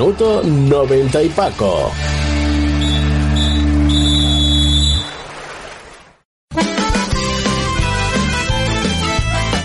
Minuto 90 y Paco.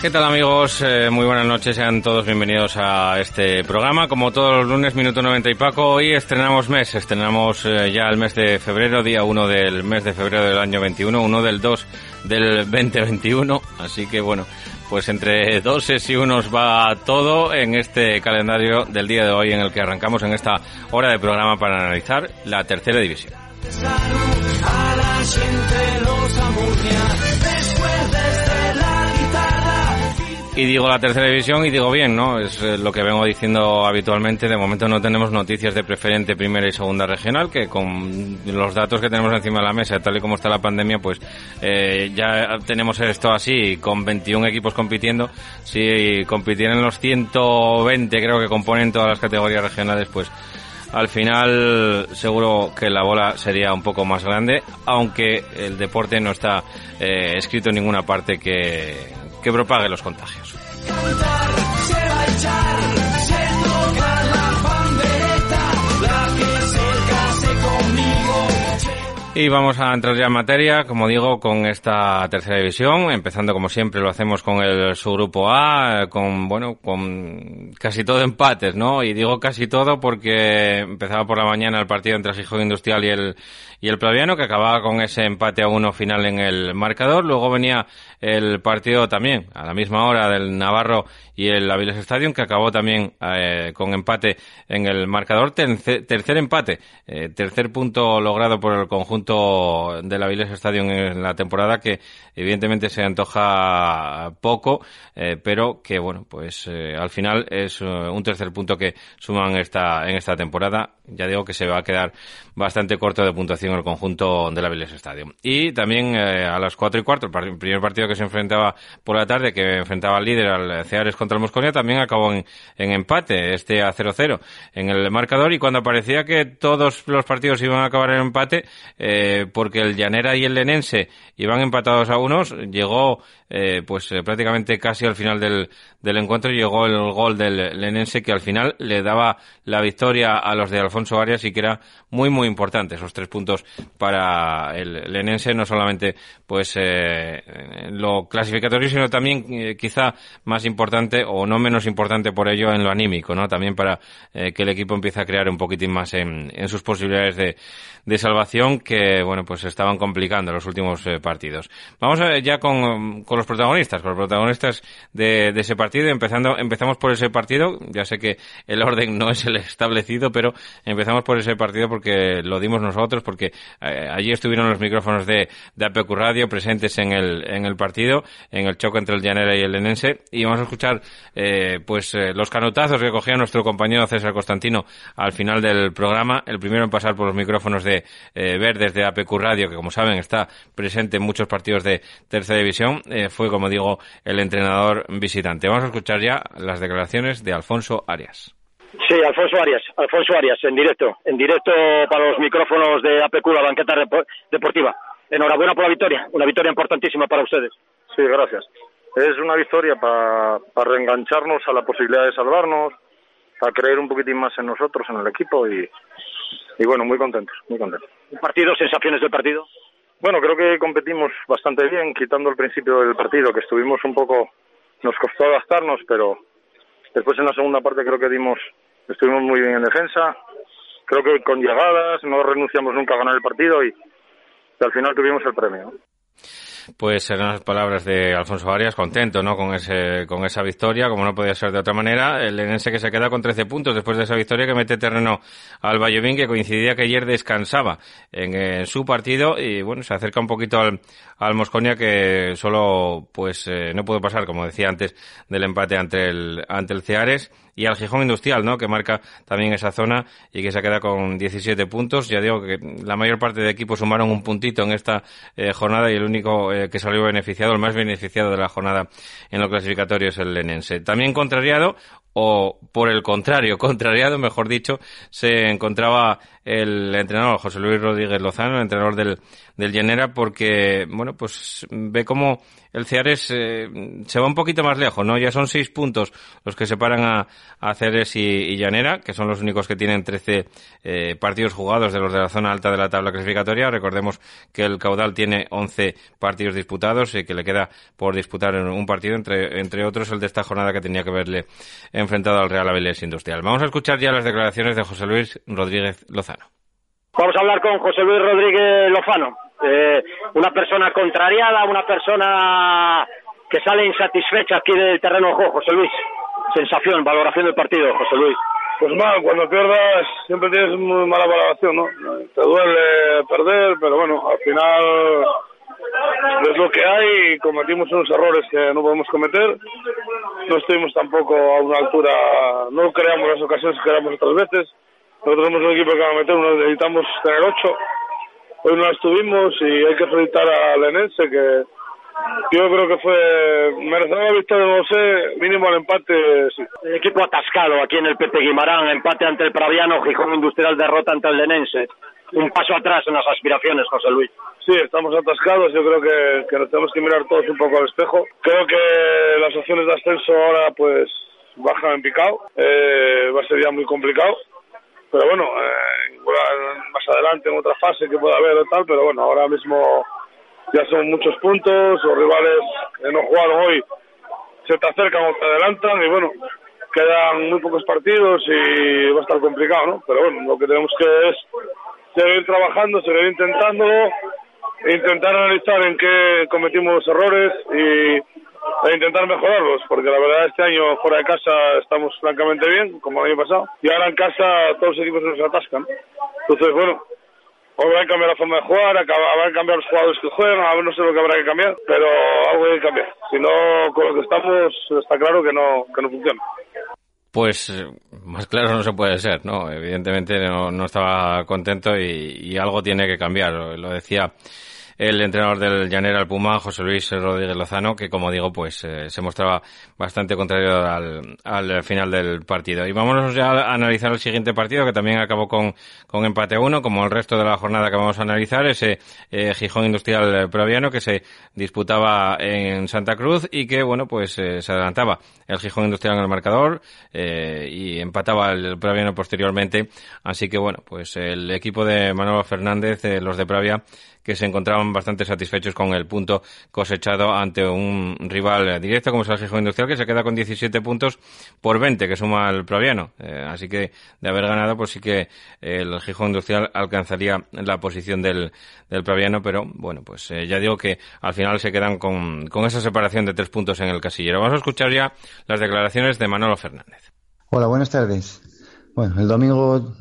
¿Qué tal amigos? Eh, muy buenas noches, sean todos bienvenidos a este programa. Como todos los lunes, minuto 90 y Paco, hoy estrenamos mes, estrenamos eh, ya el mes de febrero, día 1 del mes de febrero del año 21, 1 del 2 del 2021, así que bueno, pues entre doses y unos va todo en este calendario del día de hoy en el que arrancamos en esta hora de programa para analizar la tercera división. Y digo la tercera división y digo bien, ¿no? Es eh, lo que vengo diciendo habitualmente. De momento no tenemos noticias de preferente primera y segunda regional, que con los datos que tenemos encima de la mesa, tal y como está la pandemia, pues eh, ya tenemos esto así, con 21 equipos compitiendo. Si compitieran los 120, creo que componen todas las categorías regionales, pues al final seguro que la bola sería un poco más grande, aunque el deporte no está eh, escrito en ninguna parte que, que propague los contagios. Cantar se va a echar. Y vamos a entrar ya en materia, como digo, con esta tercera división, empezando como siempre lo hacemos con el subgrupo A, con, bueno, con casi todo empates, ¿no? Y digo casi todo porque empezaba por la mañana el partido entre Gijón Industrial y el, y el Plaviano, que acababa con ese empate a uno final en el marcador. Luego venía el partido también a la misma hora del Navarro y el Aviles Stadium, que acabó también eh, con empate en el marcador. Tercer, empate, eh, tercer punto logrado por el conjunto del Aviles Stadium en la temporada, que evidentemente se antoja poco, eh, pero que bueno, pues al final es un tercer punto que suman esta, en esta temporada. Ya digo que se va a quedar bastante corto de puntuación el conjunto del Aviles Stadium. Y también a las cuatro y cuarto, el primer partido que se enfrentaba por la tarde, que enfrentaba al líder, al Ceares contra el Mosconia, también acabó en, empate, este a 0-0 en el marcador. Y cuando parecía que todos los partidos iban a acabar en empate, eh, porque el Llanera y el Lenense iban empatados a unos, llegó eh, pues eh, prácticamente casi al final del, del encuentro llegó el gol del Lenense que al final le daba la victoria a los de Alfonso Arias y que era muy muy importante esos tres puntos para el Lenense no solamente pues eh, lo clasificatorio sino también eh, quizá más importante o no menos importante por ello en lo anímico no también para eh, que el equipo empiece a crear un poquitín más en, en sus posibilidades de, de salvación que bueno pues estaban complicando los últimos partidos. Vamos ya con, con los protagonistas, con los protagonistas de, ese partido. Empezando, empezamos por ese partido. Ya sé que el orden no es el establecido, pero empezamos por ese partido porque lo dimos nosotros, porque eh, allí estuvieron los micrófonos de, de APQ Radio presentes en el, en el partido, en el choque entre el Llanera y el Lenense. Y vamos a escuchar, eh, pues, eh, los canotazos que cogía nuestro compañero César Constantino al final del programa. El primero en pasar por los micrófonos de Verdes de APQ Radio, que como saben está presente en muchos partidos de tercera división fue, como digo, el entrenador visitante. Vamos a escuchar ya las declaraciones de Alfonso Arias. Sí, Alfonso Arias, Alfonso Arias, en directo, en directo para los micrófonos de APQ, la banqueta deportiva. Enhorabuena por la victoria, una victoria importantísima para ustedes. Sí, gracias. Es una victoria para reengancharnos a la posibilidad de salvarnos, a creer un poquitín más en nosotros, en el equipo y, y bueno, muy contentos, muy contentos. ¿Partido, sensaciones del partido? Bueno, creo que competimos bastante bien, quitando el principio del partido, que estuvimos un poco, nos costó adaptarnos, pero después en la segunda parte creo que dimos, estuvimos muy bien en defensa, creo que con llegadas, no renunciamos nunca a ganar el partido y, y al final tuvimos el premio. Pues eran las palabras de Alfonso Arias, contento, ¿no? Con ese, con esa victoria, como no podía ser de otra manera. El Lenense que se queda con 13 puntos después de esa victoria que mete terreno al Vallevín, que coincidía que ayer descansaba en, su partido y bueno, se acerca un poquito al, al Mosconia que solo, pues, eh, no pudo pasar, como decía antes, del empate ante el, ante el Ceares y al Gijón Industrial, ¿no? Que marca también esa zona y que se queda con 17 puntos. Ya digo que la mayor parte de equipos sumaron un puntito en esta eh, jornada y el único eh, que salió beneficiado, el más beneficiado de la jornada en lo clasificatorio es el Lenense. También contrariado, o por el contrario, contrariado, mejor dicho, se encontraba el entrenador José Luis Rodríguez Lozano, el entrenador del, del Llanera, porque, bueno, pues ve como el Ceares eh, se va un poquito más lejos, ¿no? Ya son seis puntos los que separan a, a Ceares y, Llanera, que son los únicos que tienen 13 eh, partidos jugados de los de la zona alta de la tabla clasificatoria. Recordemos que el caudal tiene 11 partidos disputados y que le queda por disputar un partido, entre, entre otros el de esta jornada que tenía que verle enfrentado al Real Avilés Industrial. Vamos a escuchar ya las declaraciones de José Luis Rodríguez Lozano. Vamos a hablar con José Luis Rodríguez Lozano, eh, una persona contrariada, una persona que sale insatisfecha aquí del terreno de juego. José Luis, sensación, valoración del partido, José Luis. Pues mal, cuando pierdas siempre tienes muy mala valoración, ¿no? Te duele perder, pero bueno, al final es lo que hay, cometimos unos errores que no podemos cometer, no estuvimos tampoco a una altura, no creamos las ocasiones que creamos otras veces, nosotros somos un equipo que va a meter, necesitamos tener ocho, hoy no estuvimos y hay que felicitar a Lenense que yo creo que fue merecedor la victoria, no sé, mínimo al empate, sí. El equipo atascado aquí en el Pepe Guimarán, empate ante el Praviano, Gijón Industrial derrota ante el Lenense un paso atrás en las aspiraciones, José Luis. Sí, estamos atascados. Yo creo que, que nos tenemos que mirar todos un poco al espejo. Creo que las opciones de ascenso ahora, pues, bajan en picado. Eh, va a ser ya muy complicado. Pero bueno, eh, más adelante en otra fase que pueda haber o tal. Pero bueno, ahora mismo ya son muchos puntos. Los rivales que no jugaron hoy se te acercan o te adelantan. Y bueno, quedan muy pocos partidos y va a estar complicado, ¿no? Pero bueno, lo que tenemos que es seguir trabajando, seguir intentándolo, intentar analizar en qué cometimos errores y e intentar mejorarlos, porque la verdad este año fuera de casa estamos francamente bien, como el año pasado, y ahora en casa todos los equipos nos atascan. Entonces, bueno, habrá que cambiar la forma de jugar, habrá que cambiar los jugadores que juegan, a ver no sé lo que habrá que cambiar, pero algo hay que cambiar. Si no, con lo que estamos, está claro que no, que no funciona. Pues más claro no se puede ser, ¿no? Evidentemente no, no estaba contento y, algo tiene que cambiar. Lo decía el entrenador del Llanera al Puma, José Luis Rodríguez Lozano, que como digo, pues eh, se mostraba bastante contrario al, al, final del partido. Y vámonos ya a analizar el siguiente partido, que también acabó con, con empate uno, como el resto de la jornada que vamos a analizar, ese eh, Gijón Industrial Proviano que se disputaba en Santa Cruz y que, bueno, pues eh, se adelantaba el Gijón Industrial en el marcador y empataba el Proviano posteriormente. Así que, bueno, pues el equipo de Manuel Fernández, los de Pravia, que se encontraban bastante satisfechos con el punto cosechado ante un rival directo como es el Gijón Industrial, que se queda con 17 puntos por 20 que suma el Proviano. Eh, así que de haber ganado, pues sí que el Gijón Industrial alcanzaría la posición del, del Proviano, pero bueno, pues eh, ya digo que al final se quedan con, con esa separación de tres puntos en el casillero. Vamos a escuchar ya las declaraciones de Manolo Fernández. Hola, buenas tardes. Bueno, el domingo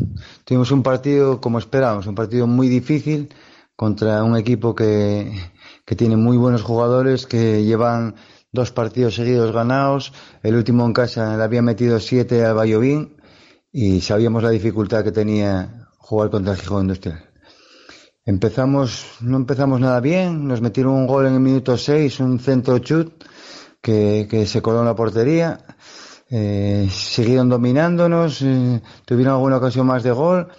tuvimos un partido como esperábamos, un partido muy difícil contra un equipo que, que tiene muy buenos jugadores que llevan dos partidos seguidos ganados. El último en casa le había metido siete al Bayovín y sabíamos la dificultad que tenía jugar contra el Gijón Industrial. Empezamos, no empezamos nada bien, nos metieron un gol en el minuto seis, un centro chut que, que se coló en la portería. Eh, siguieron dominándonos, eh, tuvieron alguna ocasión más de gol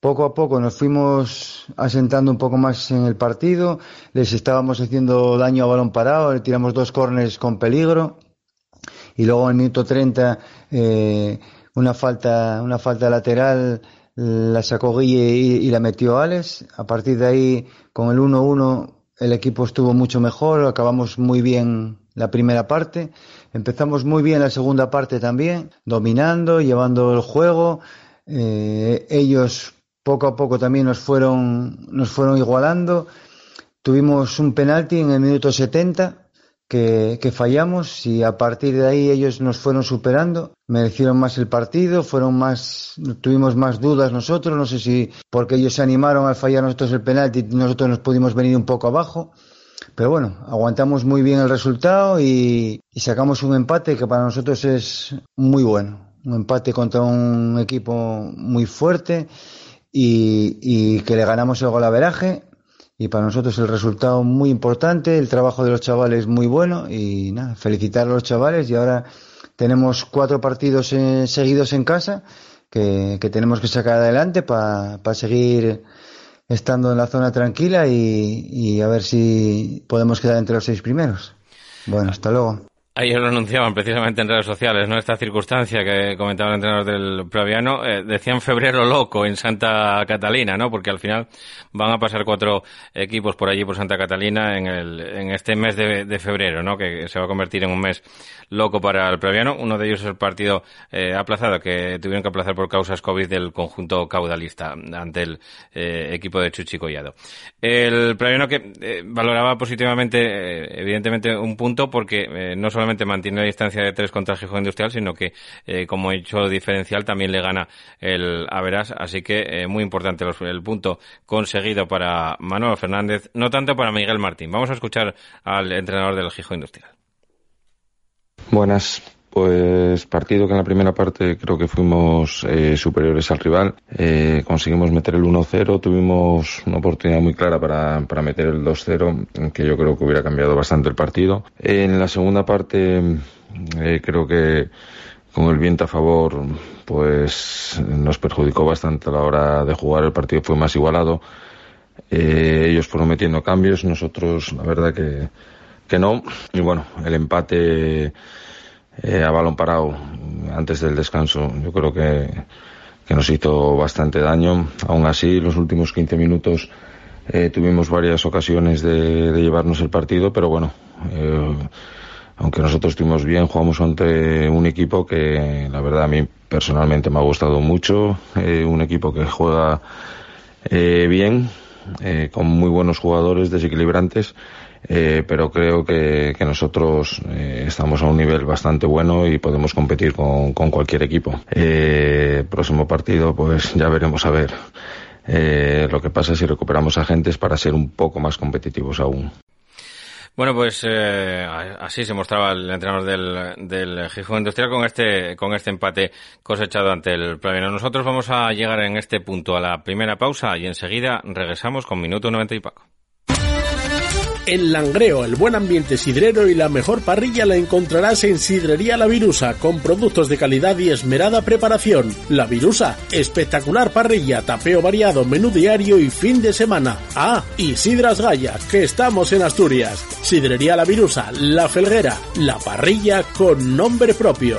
poco a poco nos fuimos asentando un poco más en el partido, les estábamos haciendo daño a balón parado, le tiramos dos córneres con peligro y luego en el minuto 30 eh, una falta, una falta lateral la sacó Guille y, la metió Alex. A partir de ahí, con el 1-1, el equipo estuvo mucho mejor, acabamos muy bien la primera parte, empezamos muy bien la segunda parte también, dominando, llevando el juego. Eh, ellos poco a poco también nos fueron, nos fueron igualando. Tuvimos un penalti en el minuto 70 que, fallamos y a partir de ahí ellos nos fueron superando, merecieron más el partido, fueron más, tuvimos más dudas nosotros, no sé si porque ellos se animaron al fallar nosotros el penalti, nosotros nos pudimos venir un poco abajo, pero bueno, aguantamos muy bien el resultado y, sacamos un empate que para nosotros es muy bueno, un empate contra un equipo muy fuerte y, que le ganamos el golaveraje y para nosotros el resultado muy importante, el trabajo de los chavales muy bueno y nada, felicitar a los chavales y ahora tenemos cuatro partidos eh, seguidos en casa que, tenemos que sacar adelante para seguir estando en la zona tranquila y, y a ver si podemos quedar entre los seis primeros. Bueno, hasta luego. Ayer lo anunciaban precisamente en redes sociales, ¿no? Esta circunstancia que comentaba el entrenador del Proviano, eh, decían febrero loco en Santa Catalina, ¿no? Porque al final van a pasar cuatro equipos por allí por Santa Catalina en, el, en este mes de, febrero, ¿no? Que se va a convertir en un mes loco para el Proviano. Uno de ellos es el partido eh, aplazado que tuvieron que aplazar por causas COVID del conjunto caudalista ante el eh, equipo de Chuchi Collado. El Proviano que valoraba positivamente, evidentemente, un punto porque no solo mantiene la distancia de tres contra el Gijón Industrial, sino que eh, como hecho diferencial también le gana el Averas. Así que eh, muy importante el punto conseguido para Manuel Fernández, no tanto para Miguel Martín. Vamos a escuchar al entrenador del Gijón Industrial. Buenas. Pues partido que en la primera parte creo que fuimos eh, superiores al rival. Eh, conseguimos meter el 1-0, tuvimos una oportunidad muy clara para, para meter el 2-0, que yo creo que hubiera cambiado bastante el partido. En la segunda parte eh, creo que con el viento a favor pues nos perjudicó bastante a la hora de jugar. El partido fue más igualado. ellos fueron metiendo cambios, nosotros la verdad que, que no. Y bueno, el empate eh, a balón parado antes del descanso. Yo creo que, que nos hizo bastante daño. Aún así, los últimos 15 minutos eh, tuvimos varias ocasiones de, llevarnos el partido, pero bueno, eh, aunque nosotros estuvimos bien, jugamos ante un equipo que la verdad a mí personalmente me ha gustado mucho, un equipo que juega bien, con muy buenos jugadores desequilibrantes eh, pero creo que, nosotros eh, estamos a un nivel bastante bueno y podemos competir con, cualquier equipo. Eh, próximo partido, pues ya veremos a ver lo que pasa si recuperamos agentes para ser un poco más competitivos aún. Bueno, pues así se mostraba el entrenador del, del Gijón Industrial con este, con este empate cosechado ante el Plavino. Nosotros vamos a llegar en este punto a la primera pausa y enseguida regresamos con minuto 90 y Paco. El Langreo, el buen ambiente sidrero y la mejor parrilla la encontrarás en Sidrería La Virusa, con productos de calidad y esmerada preparación. La Virusa, espectacular parrilla, tapeo variado, menú diario y fin de semana. Ah, y Sidras Gaya, que estamos en Asturias. Sidrería La Virusa, La Felguera, la parrilla con nombre propio.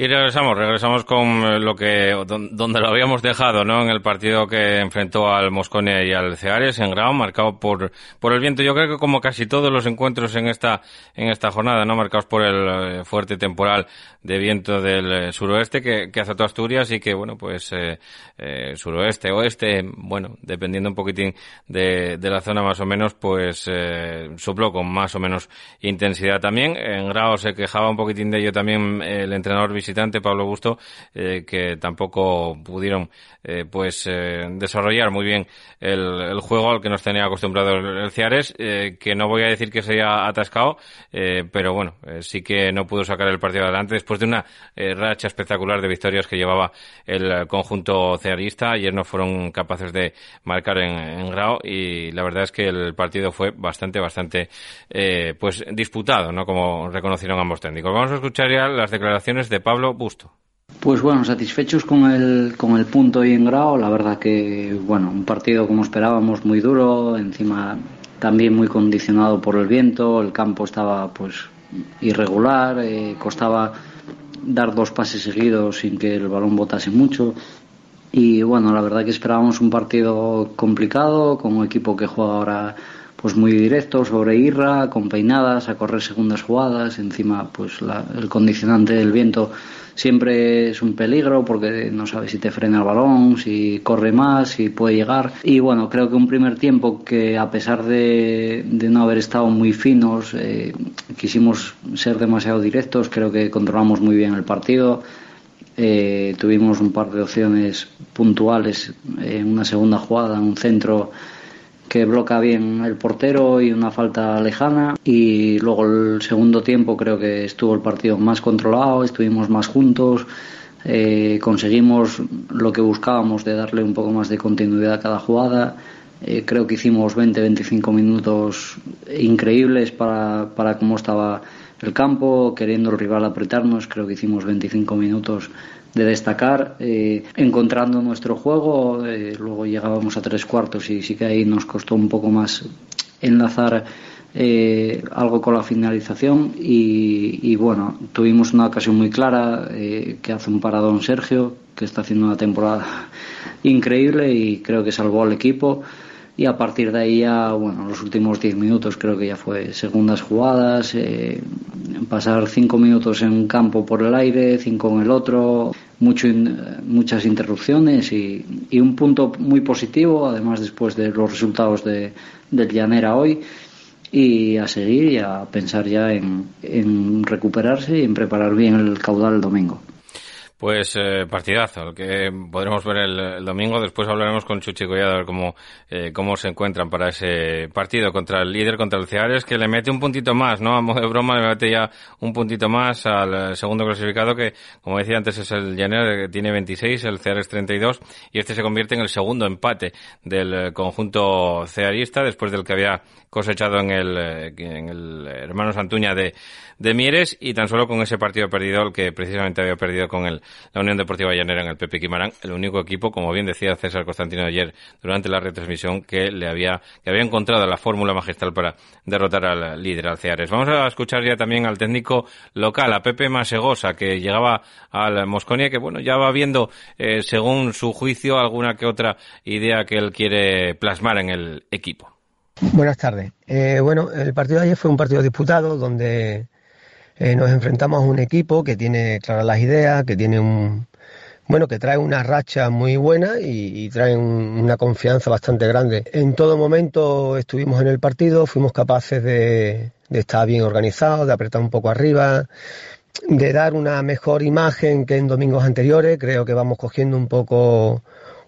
Y regresamos, regresamos con eh, lo que donde lo habíamos dejado, ¿no? En el partido que enfrentó al Mosconia y al Ceares en Grau, marcado por por el viento. Yo creo que como casi todos los encuentros en esta en esta jornada, ¿no? Marcados por el eh, fuerte temporal de viento del eh, suroeste que, que azotó Asturias y que bueno, pues suroeste, oeste, bueno, dependiendo un poquitín de, de la zona más o menos, pues eh, sopló con más o menos intensidad también. En Grau se quejaba un poquitín de ello también el entrenador visitante Pablo Busto, eh, que tampoco pudieron eh, pues eh, desarrollar muy bien el, el, juego al que nos tenía acostumbrado el Ciares, eh, que no voy a decir que se haya atascado, pero bueno, sí que no pudo sacar el partido adelante después de una racha espectacular de victorias que llevaba el conjunto cearista. Ayer no fueron capaces de marcar en, en Grau y la verdad es que el partido fue bastante, bastante pues disputado, ¿no? Como reconocieron ambos técnicos. Vamos a escuchar ya las declaraciones de Pablo Busto. Pues bueno, satisfechos con el, con el punto y en grado. La verdad que, bueno, un partido como esperábamos, muy duro, encima también muy condicionado por el viento. El campo estaba, pues, irregular, eh, costaba dar dos pases seguidos sin que el balón botase mucho. Y bueno, la verdad que esperábamos un partido complicado, con un equipo que juega ahora pues muy directo sobre Irra, con peinadas, a correr segundas jugadas, encima pues la, el condicionante del viento siempre es un peligro porque no sabes si te frena el balón, si corre más, si puede llegar. Y bueno, creo que un primer tiempo que a pesar de, de no haber estado muy finos, eh, quisimos ser demasiado directos, creo que controlamos muy bien el partido. Eh, tuvimos un par de opciones puntuales en una segunda jugada, en un centro que bloca bien el portero y una falta lejana y luego el segundo tiempo creo que estuvo el partido más controlado, estuvimos más juntos, eh, conseguimos lo que buscábamos de darle un poco más de continuidad a cada jugada. Eh, creo que hicimos 20-25 minutos increíbles para, para cómo estaba el campo, queriendo el rival apretarnos. Creo que hicimos 25 minutos de destacar, eh, encontrando nuestro juego. Eh, luego llegábamos a tres cuartos y sí que ahí nos costó un poco más enlazar eh, algo con la finalización y, bueno, tuvimos una ocasión muy clara eh, que hace un paradón Sergio, que está haciendo una temporada increíble y creo que salvó al equipo y a partir de ahí ya, bueno, los últimos 10 minutos creo que ya fue segundas jugadas, eh, pasar 5 minutos en un campo por el aire, 5 en el otro, mucho, muchas interrupciones y, y, un punto muy positivo, además después de los resultados de, del Llanera hoy y a seguir y a pensar ya en recuperarse y en preparar bien el caudal el domingo. Pues eh, partidazo, el que podremos ver el, domingo. Después hablaremos con Chuchi Collado a ver cómo, eh, cómo se encuentran para ese partido contra el líder, contra el Ceares, que le mete un puntito más, ¿no? A modo de broma, le mete ya un puntito más al segundo clasificado, que, como decía antes, es el Jenner, que tiene 26, el Ceares 32, y este se convierte en el segundo empate del conjunto cearista, después del que había cosechado en el, en el hermano Santuña de, de Mieres, y tan solo con ese partido perdido, el que precisamente había perdido con el la Unión Deportiva Llanera en el Pepe Quimarán, el único equipo, como bien decía César Constantino ayer durante la retransmisión, que le había, que había encontrado la fórmula magistral para derrotar al líder, al Ceares. Vamos a escuchar ya también al técnico local, a Pepe Masegosa, que llegaba al Mosconia, que bueno, ya va viendo, eh, según su juicio, alguna que otra idea que él quiere plasmar en el equipo. Buenas tardes. Eh, bueno, el partido de ayer fue un partido disputado donde eh, nos enfrentamos a un equipo que tiene claras las ideas, que tiene un bueno, que trae una racha muy buena y, y trae un, una confianza bastante grande. En todo momento estuvimos en el partido, fuimos capaces de, de estar bien organizados, de apretar un poco arriba, de dar una mejor imagen que en domingos anteriores. Creo que vamos cogiendo un poco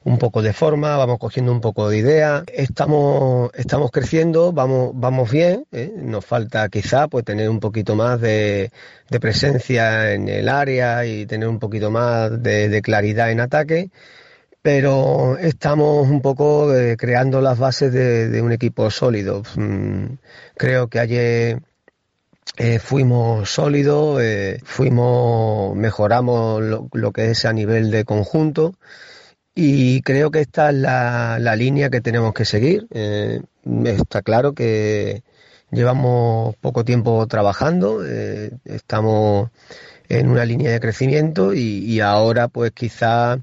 un poco de forma, vamos cogiendo un poco de idea, estamos, estamos creciendo, vamos, vamos bien, ¿eh? nos falta quizá pues tener un poquito más de, presencia en el área y tener un poquito más de, claridad en ataque. pero estamos un poco eh, creando las bases de, un equipo sólido. Mm, creo que ayer eh, fuimos sólidos, fuimos, mejoramos lo, que es a nivel de conjunto y creo que esta es la, la línea que tenemos que seguir. está claro que llevamos poco tiempo trabajando, estamos en una línea de crecimiento y, ahora pues quizá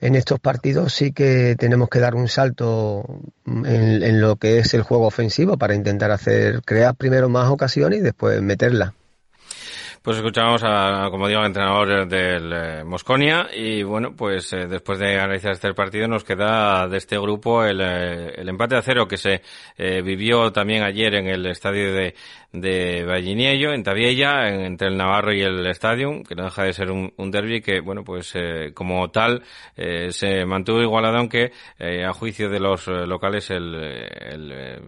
en estos partidos sí que tenemos que dar un salto en, lo que es el juego ofensivo para intentar hacer, crear primero más ocasiones y después meterla. Pues escuchamos a, como digo, al entrenador del eh, Mosconia y bueno, pues eh, después de analizar este partido nos queda de este grupo el, eh, el empate a cero que se vivió también ayer en el estadio de, de Valliniello, en Tabiella, entre el Navarro y el Stadium, que no deja de ser un, un derby que, bueno, pues eh, como tal eh, se mantuvo igualado, aunque eh, a juicio de los locales el,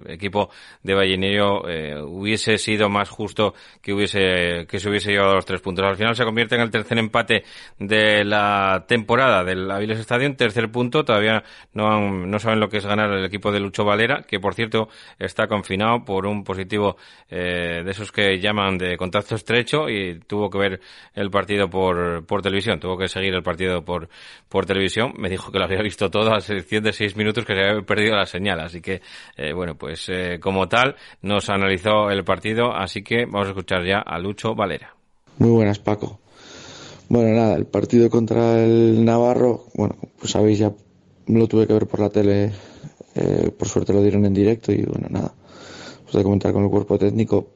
equipo de Valliniello hubiese sido más justo que hubiese que se hubiese llevado los tres puntos. Al final se convierte en el tercer empate de la temporada del Aviles Stadium, tercer punto, todavía no, no saben lo que es ganar el equipo de Lucho Valera, que por cierto está confinado por un positivo eh, de esos que llaman de contacto estrecho y tuvo que ver el partido por, por televisión, tuvo que seguir el partido por, por televisión. Me dijo que lo había visto todo a sección de seis minutos que se había perdido la señal. Así que, eh, bueno, pues eh, como tal, nos analizó el partido. Así que vamos a escuchar ya a Lucho Valera. Muy buenas, Paco. Bueno, nada, el partido contra el Navarro, bueno, pues sabéis, ya lo tuve que ver por la tele, eh, por suerte lo dieron en directo y bueno, nada, de comentar con el cuerpo técnico.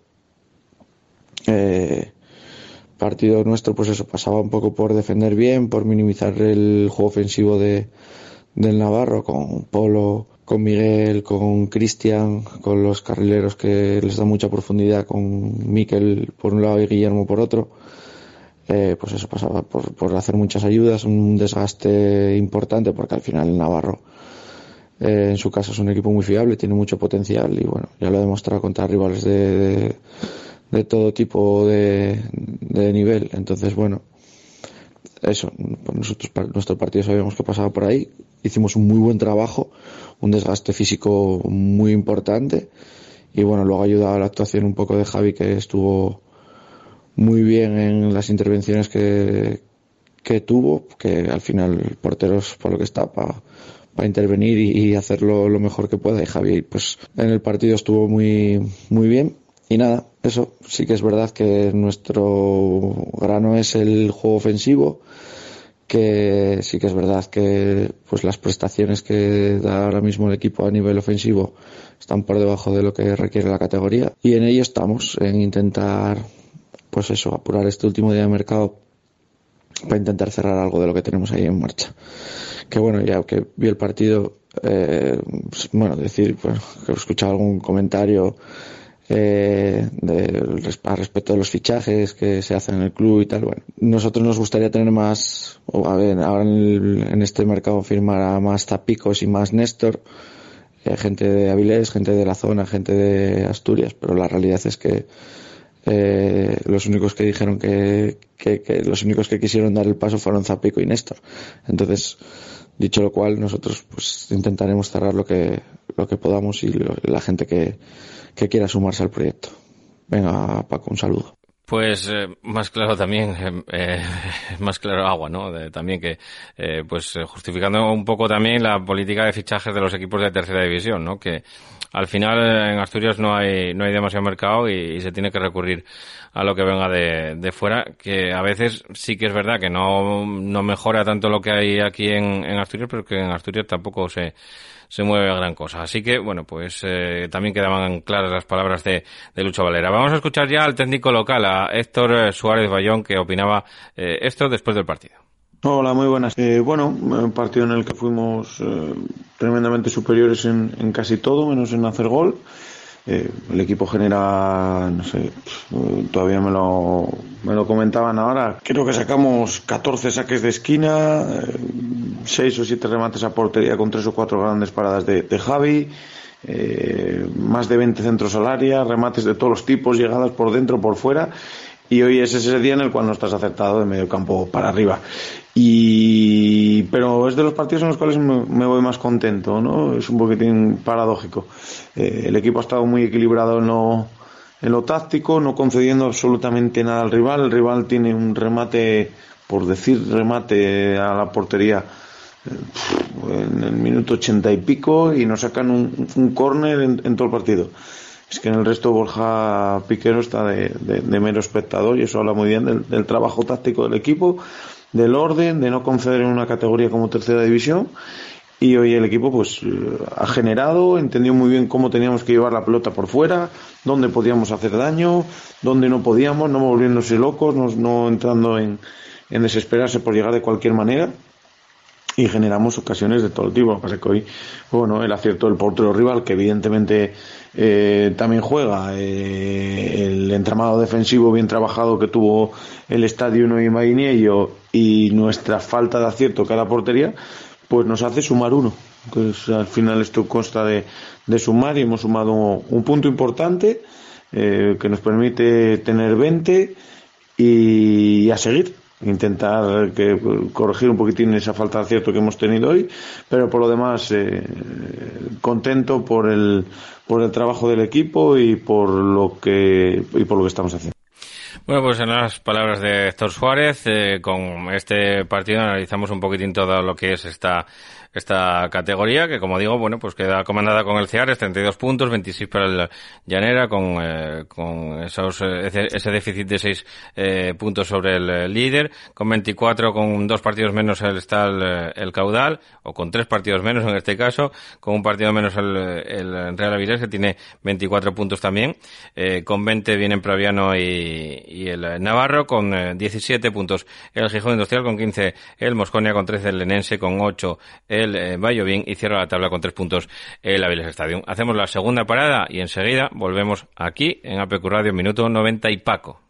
Eh, partido nuestro, pues eso, pasaba un poco por defender bien, por minimizar el juego ofensivo de, del Navarro, con Polo, con Miguel, con Cristian, con los carrileros que les da mucha profundidad, con Miquel por un lado y Guillermo por otro. Eh, pues eso pasaba por, por hacer muchas ayudas, un desgaste importante, porque al final el Navarro eh, en su casa es un equipo muy fiable, tiene mucho potencial y bueno, ya lo ha demostrado contra rivales de, de, todo tipo de, de, nivel. Entonces, bueno, eso, pues nosotros, nuestro partido sabíamos que pasaba por ahí. Hicimos un muy buen trabajo, un desgaste físico muy importante y bueno, luego ha ayudado a la actuación un poco de Javi que estuvo muy bien en las intervenciones que, que tuvo, que al final porteros por lo que está para para intervenir y, hacerlo lo mejor que pueda. Y Javi, pues en el partido estuvo muy, muy bien. Y nada, eso sí que es verdad que nuestro grano es el juego ofensivo, que sí que es verdad que pues las prestaciones que da ahora mismo el equipo a nivel ofensivo están por debajo de lo que requiere la categoría y en ello estamos en intentar pues eso apurar este último día de mercado para intentar cerrar algo de lo que tenemos ahí en marcha que bueno, ya que vi el partido, eh, pues, bueno, decir, bueno, que he escuchado algún comentario eh, de, a respecto de los fichajes que se hacen en el club y tal. Bueno, nosotros nos gustaría tener más, o a ver, ahora en, este mercado firmar a más Zapicos y más Néstor, eh, gente de Avilés, gente de la zona, gente de Asturias, pero la realidad es que eh, los únicos que dijeron que, que, que, los únicos que quisieron dar el paso fueron Zapico y Néstor. Entonces, Dicho lo cual, nosotros pues intentaremos cerrar lo que, lo que podamos y la gente que, que quiera sumarse al proyecto. Venga, Paco, un saludo. Pues eh, más claro también, eh, eh más claro agua, ¿no? también que, eh, pues justificando un poco también la política de fichajes de los equipos de tercera división, ¿no? Que al final en Asturias no hay, no hay demasiado mercado y, se tiene que recurrir a lo que venga de, de, fuera, que a veces sí que es verdad que no, no mejora tanto lo que hay aquí en, en Asturias, pero que en Asturias tampoco se, se mueve gran cosa. Así que, bueno, pues eh, también quedaban claras las palabras de, de, Lucho Valera. Vamos a escuchar ya al técnico local, a Héctor eh, Suárez Bayón, que opinaba eh, esto después del partido. Hola, muy buenas. Eh, bueno, un partido en el que fuimos eh, tremendamente superiores en, en, casi todo, menos en hacer gol. Eh, el equipo genera, no sé, todavía me lo, me lo comentaban ahora. Creo que sacamos 14 saques de esquina, 6 o 7 remates a portería con 3 o 4 grandes paradas de, de Javi. más de 20 centros al área, remates de todos los tipos, llegadas por dentro, por fuera y hoy es ese día en el cual no estás acertado de medio campo para arriba. Y, pero es de los partidos en los cuales me, voy más contento, ¿no? Es un poquitín paradójico. Eh, el equipo ha estado muy equilibrado en lo, en lo táctico, no concediendo absolutamente nada al rival. El rival tiene un remate, por decir remate a la portería, eh, en el minuto ochenta y pico y nos sacan un, un córner en todo el partido es que en el resto Borja Piquero está de, mero espectador y eso habla muy bien del, trabajo táctico del equipo, del orden, de no conceder en una categoría como tercera división. Y hoy el equipo pues ha generado, entendió muy bien cómo teníamos que llevar la pelota por fuera, dónde podíamos hacer daño, dónde no podíamos, no volviéndose locos, no, entrando en, en desesperarse por llegar de cualquier manera y generamos ocasiones de todo tipo. Pasa que hoy, bueno, el acierto del portero rival, que evidentemente eh, también juega, eh, el entramado defensivo bien trabajado que tuvo el Estadio Nuevo y y nuestra falta de acierto la portería, pues nos hace sumar uno. Pues al final esto consta de, sumar y hemos sumado un punto importante eh, que nos permite tener 20 y a seguir intentar que, corregir un poquitín esa falta de acierto que hemos tenido hoy, pero por lo demás eh, contento por el por el trabajo del equipo y por lo que y por lo que estamos haciendo. Bueno, pues en las palabras de Héctor Suárez, eh, con este partido analizamos un poquitín todo lo que es esta esta categoría, que como digo, bueno, pues queda comandada con el Ceares, 32 puntos, 26 para el Llanera, con, eh, con esos, eh, ese, déficit de 6 eh, puntos sobre el líder, con 24, con dos partidos menos está el, el, Caudal, o con tres partidos menos en este caso, con un partido menos el, el Real Avilés, que tiene 24 puntos también, con 20 vienen Praviano y, y el Navarro, con 17 puntos el Gijón Industrial, con 15 el Mosconia, con 13 el Lenense, con 8 el el eh, bien y cierra la tabla con tres puntos el Aviles Stadium. Hacemos la segunda parada y enseguida volvemos aquí en APQ Radio, minuto 90 y Paco.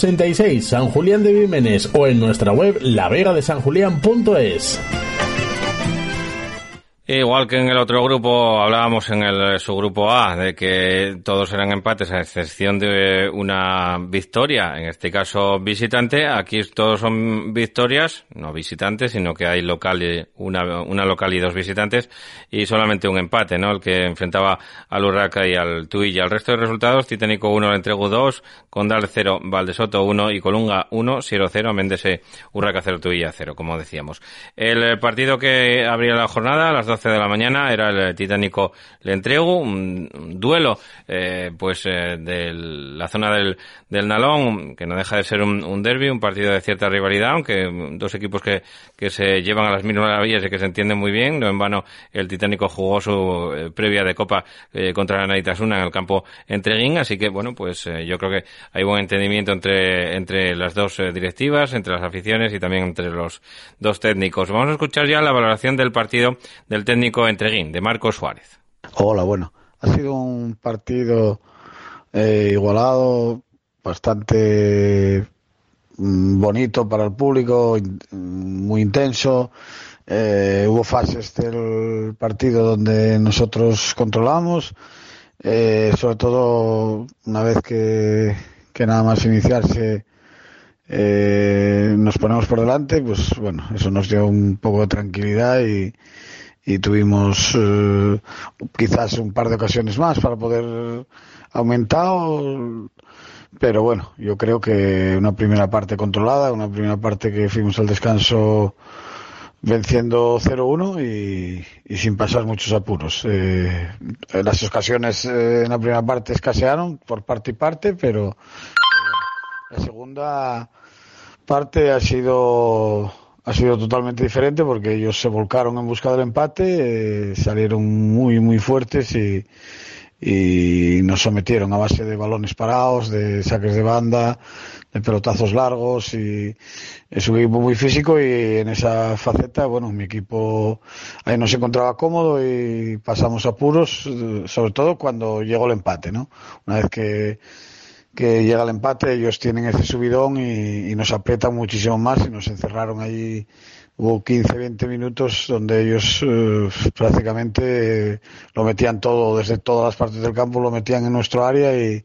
86, San Julián de Vímenes o en nuestra web lavegadesanjulián.es. Igual que en el otro grupo, hablábamos en el subgrupo A de que todos eran empates a excepción de una victoria, en este caso visitante. Aquí todos son victorias, no visitantes, sino que hay local y una, una local y dos visitantes y solamente un empate, ¿no? El que enfrentaba al Urraca y al Tuilla. El resto de resultados, Titánico 1, Entrego 2, Condal 0, Valdesoto 1 y Colunga 1, 0-0, Méndez Urraca 0, Tuilla 0, como decíamos. El partido que abría la jornada las 12 12 de la mañana era el titánico Le Entrego, un, duelo eh, pues eh, de la zona del, del Nalón, que no deja de ser un, un derby, un partido de cierta rivalidad, aunque dos equipos que, que se llevan a las mismas maravillas y que se entienden muy bien. No en vano el titánico jugó su eh, previa de Copa contra la Naitasuna en el campo Entreguín, así que bueno, pues yo creo que hay buen entendimiento entre, entre las dos directivas, entre las aficiones y también entre los dos técnicos. Vamos a escuchar ya la valoración del partido del técnico Entreguín, de Marcos Suárez. Hola, bueno, ha sido un partido eh, igualado, bastante mm, bonito para el público, muy intenso. Eh, hubo fases del partido donde nosotros controlamos, eh, sobre todo una vez que, que nada más iniciarse eh, nos ponemos por delante, pues bueno, eso nos dio un poco de tranquilidad y, tuvimos eh, quizás un par de ocasiones más para poder aumentar, pero bueno, yo creo que una primera parte controlada, una primera parte que fuimos al descanso venciendo 0-1 y, sin pasar muchos apuros. Eh, las ocasiones eh, en la primera parte escasearon por parte y parte, pero la segunda parte ha sido ha sido totalmente diferente porque ellos se volcaron en busca del empate, eh, salieron muy muy fuertes y, y nos sometieron a base de balones parados, de saques de banda, de pelotazos largos y es un equipo muy físico y en esa faceta, bueno, mi equipo ahí no se encontraba cómodo y pasamos apuros, sobre todo cuando llegó el empate, ¿no? Una vez que que llega el empate, ellos tienen ese subidón y, nos aprietan muchísimo más y nos encerraron allí. Hubo 15, 20 minutos donde ellos eh, prácticamente lo metían todo, desde todas las partes del campo, lo metían en nuestro área y,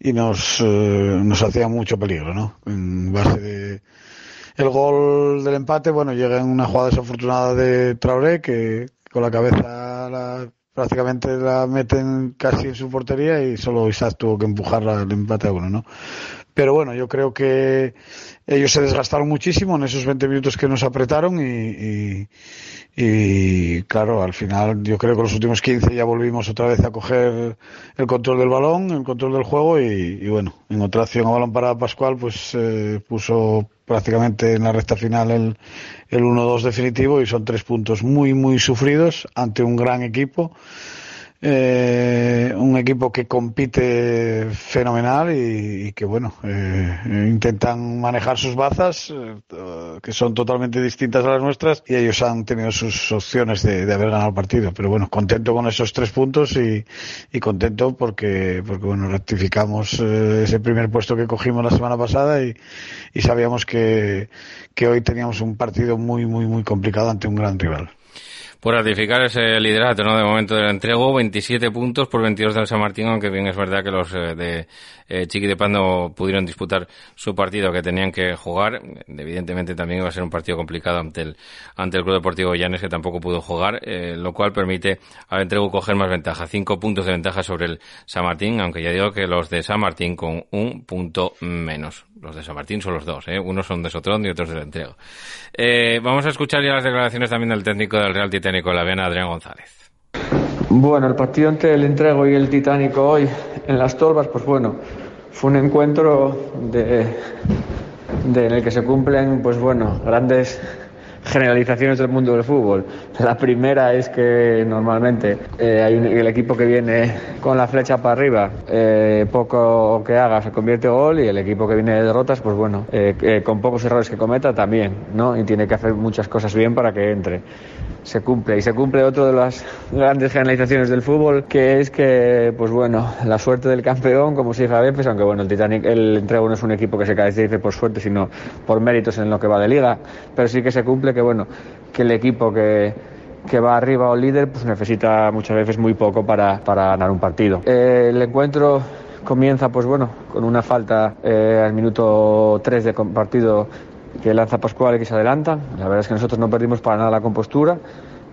y nos, eh, nos hacían mucho peligro, ¿no? En base de. El gol del empate, bueno, llega en una jugada desafortunada de Traoré que con la cabeza la prácticamente la meten casi en su portería y solo Isaac tuvo que empujarla al empate a uno, ¿no? Pero bueno, yo creo que ellos se desgastaron muchísimo en esos 20 minutos que nos apretaron y, claro, al final yo creo que los últimos 15 ya volvimos otra vez a coger el control del balón, el control del juego y, bueno, en otra acción a balón para Pascual pues eh, puso prácticamente en la recta final el, el 1-2 definitivo y son tres puntos muy muy sufridos ante un gran equipo eh, un equipo que compite fenomenal y, que bueno eh, intentan manejar sus bazas eh, que son totalmente distintas a las nuestras y ellos han tenido sus opciones de, haber ganado el partido. Pero bueno contento con esos tres puntos y, contento porque porque bueno rectificamos eh, ese primer puesto que cogimos la semana pasada y, y sabíamos que, que hoy teníamos un partido muy muy muy complicado ante un gran rival por ratificar ese liderato, ¿no? De momento del entrego, 27 puntos por 22 del San Martín, aunque bien es verdad que los eh, de eh, Chiqui de Pando pudieron disputar su partido que tenían que jugar. Evidentemente también iba a ser un partido complicado ante el, ante el Club Deportivo Llanes, que tampoco pudo jugar, eh, lo cual permite al entrego coger más ventaja. Cinco puntos de ventaja sobre el San Martín, aunque ya digo que los de San Martín con un punto menos. Los de San Martín son los dos, ¿eh? Unos son de Sotrón y otros del entrego. Eh, vamos a escuchar ya las declaraciones también del técnico del Real Titánico, la Vena, Adrián González. Bueno, el partido entre el Entrego y el Titánico hoy en las Tolvas, pues bueno, fue un encuentro de, de, en el que se cumplen, pues bueno, grandes generalizaciones del mundo del fútbol. La primera es que normalmente eh, hay el equipo que viene con la flecha para arriba, eh, poco que haga se convierte en gol y el equipo que viene de derrotas, pues bueno, eh, con pocos errores que cometa también, ¿no? Y tiene que hacer muchas cosas bien para que entre se cumple. Y se cumple otro de las grandes generalizaciones del fútbol, que es que, pues bueno, la suerte del campeón, como se dice a veces, aunque bueno, el Titanic, el Entrego no es un equipo que se caracterice por suerte, sino por méritos en lo que va de liga, pero sí que se cumple que, bueno, que el equipo que, que va arriba o líder, pues necesita muchas veces muy poco para, para ganar un partido. Eh, el encuentro comienza, pues bueno, con una falta eh, al minuto 3 de partido que lanza Pascual y que se adelanta. La verdad es que nosotros no perdimos para nada la compostura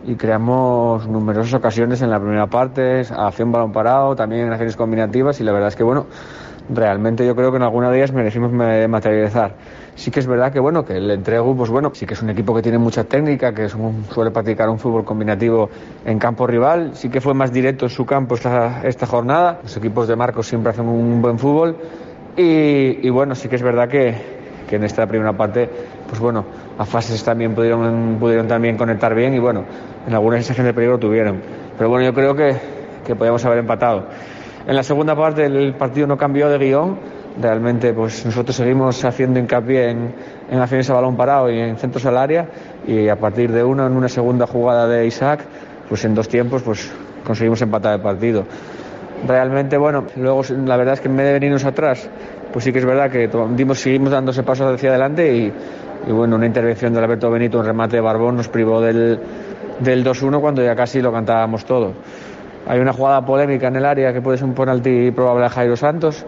y creamos numerosas ocasiones en la primera parte, acción balón parado, también en acciones combinativas y la verdad es que bueno, realmente yo creo que en alguna de ellas merecimos materializar. Sí que es verdad que bueno, que el entrego, pues bueno, sí que es un equipo que tiene mucha técnica, que suele practicar un fútbol combinativo en campo rival, sí que fue más directo en su campo esta, esta jornada. Los equipos de Marcos siempre hacen un buen fútbol y, y bueno, sí que es verdad que, que en esta primera parte, pues bueno, a fases también pudieron, también conectar bien y bueno, en algunas sensaciones de peligro tuvieron. Pero bueno, yo creo que, que podíamos haber empatado. En la segunda parte el partido no cambió de guion. Realmente, pues nosotros seguimos haciendo hincapié en, en acciones a balón parado y en centros al área. Y a partir de uno, en una segunda jugada de Isaac, pues en dos tiempos, pues conseguimos empatar el partido. Realmente, bueno, luego la verdad es que en vez de venirnos atrás, pues sí que es verdad que dimos, seguimos dándose pasos hacia adelante y, bueno, una intervención de Alberto Benito, un remate de Barbón, nos privó del, del 2-1 cuando ya casi lo cantábamos todo. Hay una jugada polémica en el área que puede ser un penalti probable a Jairo Santos.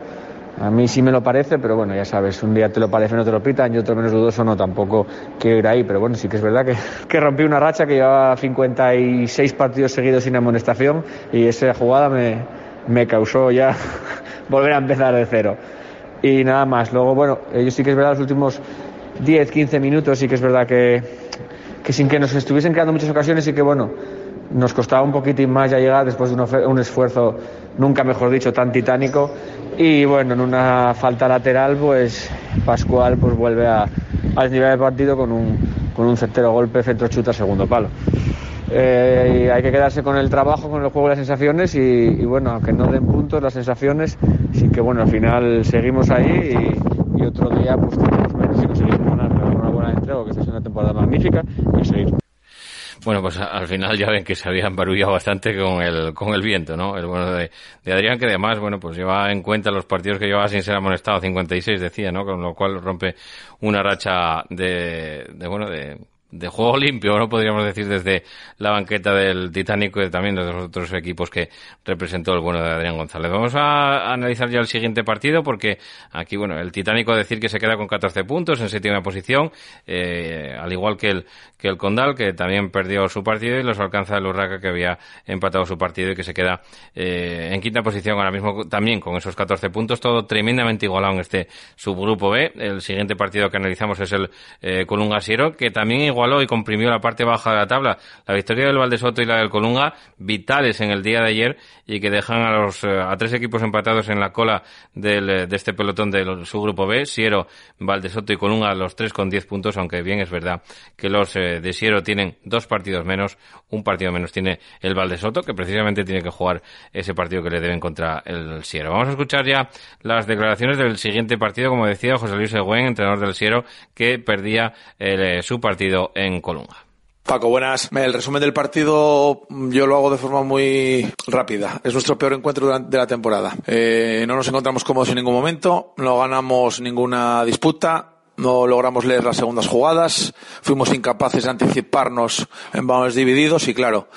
A mí sí me lo parece, pero bueno, ya sabes, un día te lo parece, no te lo pitan, y otro menos dudoso no, tampoco quiero ir ahí, pero bueno, sí que es verdad que, que rompí una racha que llevaba 56 partidos seguidos sin amonestación y esa jugada me, me causó ya volver a empezar de cero. Y nada más, luego bueno, ellos sí que es verdad, los últimos 10, 15 minutos sí que es verdad que, que sin que nos estuviesen quedando muchas ocasiones y que bueno, nos costaba un poquitín más ya llegar después de un, esfuerzo, nunca mejor dicho, tan titánico. Y bueno, en una falta lateral, pues Pascual pues vuelve a, al nivel del partido con un, con un certero golpe, centro chuta, segundo palo. Eh, y hay que quedarse con el trabajo, con el juego de las sensaciones y, y, bueno, aunque no den puntos las sensaciones, sí que bueno, al final seguimos ahí y, y otro día pues tenemos menos y conseguimos ganar, pero una buena entrega, que esta es una temporada magnífica y seguir. Bueno, pues al final ya ven que se habían barullado bastante con el, con el viento, ¿no? El bueno de, de Adrián, que además, bueno, pues lleva en cuenta los partidos que llevaba sin ser amonestado, 56 decía, ¿no? Con lo cual rompe una racha de, de bueno, de, de juego limpio, no podríamos decir desde la banqueta del Titánico y también de los otros equipos que representó el bueno de Adrián González. Vamos a analizar ya el siguiente partido porque aquí, bueno, el Titánico decir que se queda con 14 puntos en séptima posición, eh, al igual que el, que el Condal, que también perdió su partido y los alcanza el Urraca que había empatado su partido y que se queda eh, en quinta posición ahora mismo también con esos 14 puntos, todo tremendamente igualado en este subgrupo B. El siguiente partido que analizamos es el eh, Colunga que también igual y comprimió la parte baja de la tabla. La victoria del Valdesoto y la del Colunga, vitales en el día de ayer y que dejan a los eh, a tres equipos empatados en la cola del, eh, de este pelotón de su grupo B, Siero, Valdesoto y Colunga, los tres con diez puntos, aunque bien es verdad que los eh, de Siero tienen dos partidos menos, un partido menos tiene el Valdesoto, que precisamente tiene que jugar ese partido que le deben contra el Siero. Vamos a escuchar ya las declaraciones del siguiente partido, como decía José Luis Egüen, entrenador del Siero, que perdía su partido en Colunga. Paco, buenas. El resumen del partido yo lo hago de forma muy rápida. Es nuestro peor encuentro de la temporada. Eh, no nos encontramos cómodos en ningún momento, no ganamos ninguna disputa, no logramos leer las segundas jugadas, fuimos incapaces de anticiparnos en balones divididos y claro,